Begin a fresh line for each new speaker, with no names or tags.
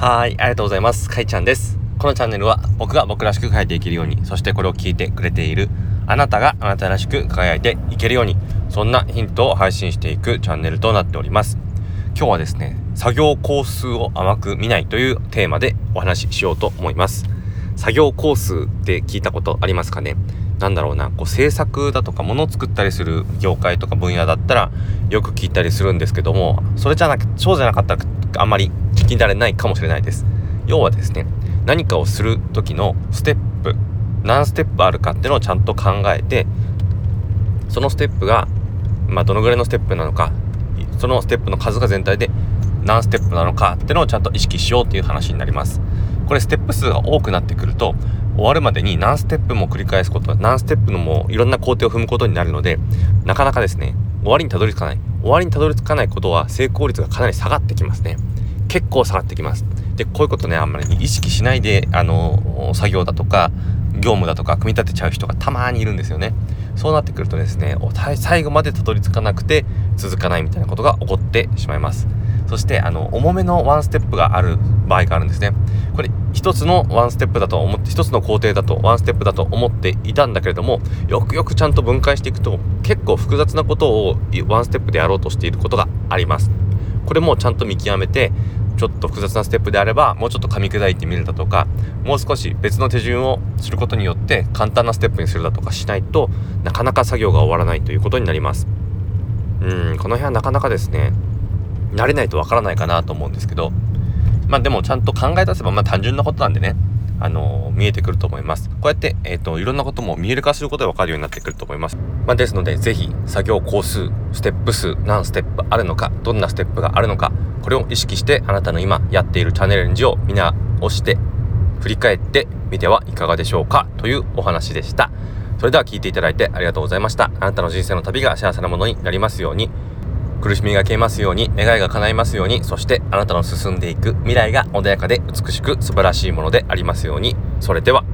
はい、ありがとうございます。かいちゃんです。このチャンネルは僕が僕らしく書いていけるように、そしてこれを聞いてくれているあなたがあなたらしく輝いていけるように、そんなヒントを配信していくチャンネルとなっております。今日はですね、作業工数を甘く見ないというテーマでお話ししようと思います。作業工数って聞いたことありますかね？なんだろうなこう制作だとか物を作ったりする業界とか分野だったらよく聞いたりするんですけどもそれじゃなくそうじゃなかったらあんまりき慣れないかもしれないです。要はですね何かをする時のステップ何ステップあるかっていうのをちゃんと考えてそのステップがまあどのぐらいのステップなのかそのステップの数が全体で何ステップなのかっていうのをちゃんと意識しようっていう話になります。これステップ数が多くなってくると終わるまでに何ステップも繰り返すこと何ステップのもいろんな工程を踏むことになるのでなかなかですね終わりにたどり着かない。終わりにたどり着かないことは成功率がかなり下がってきますね。結構下がってきます。でこういうことねあんまり意識しないであの作業だとか業務だとか組み立てちゃう人がたまにいるんですよね。そうなってくるとですね最後までたどり着かなくて続かないみたいなことが起こってしまいます。そしてあの重めのワンステップがある場合があるんですね。これ一つのワンステップだと思って一つの工程だとワンステップだと思っていたんだけれどもよくよくちゃんと分解していくと結構複雑なことをワンステップでやろうとしていることがあります。これもちゃんと見極めてちょっと複雑なステップであればもうちょっと噛み砕いてみるだとかもう少し別の手順をすることによって簡単なステップにするだとかしないとなかなか作業が終わらないということになりますうんこの辺はなかなかですね慣れないとわからないかなと思うんですけどまあでもちゃんと考え出せばまあ単純なことなんでねあのー、見えてくると思います。こうやって、えっ、ー、と、いろんなことも見える化することでわかるようになってくると思います。まあ、ですので、ぜひ、作業工数、ステップ数、何ステップあるのか、どんなステップがあるのか、これを意識して、あなたの今やっているチャネルレンジを見直して、振り返ってみてはいかがでしょうかというお話でした。それでは聞いていただいてありがとうございました。あなたの人生の旅が幸せなものになりますように。苦しみが消えますように、願いが叶いますように、そしてあなたの進んでいく未来が穏やかで美しく素晴らしいものでありますように。それでは。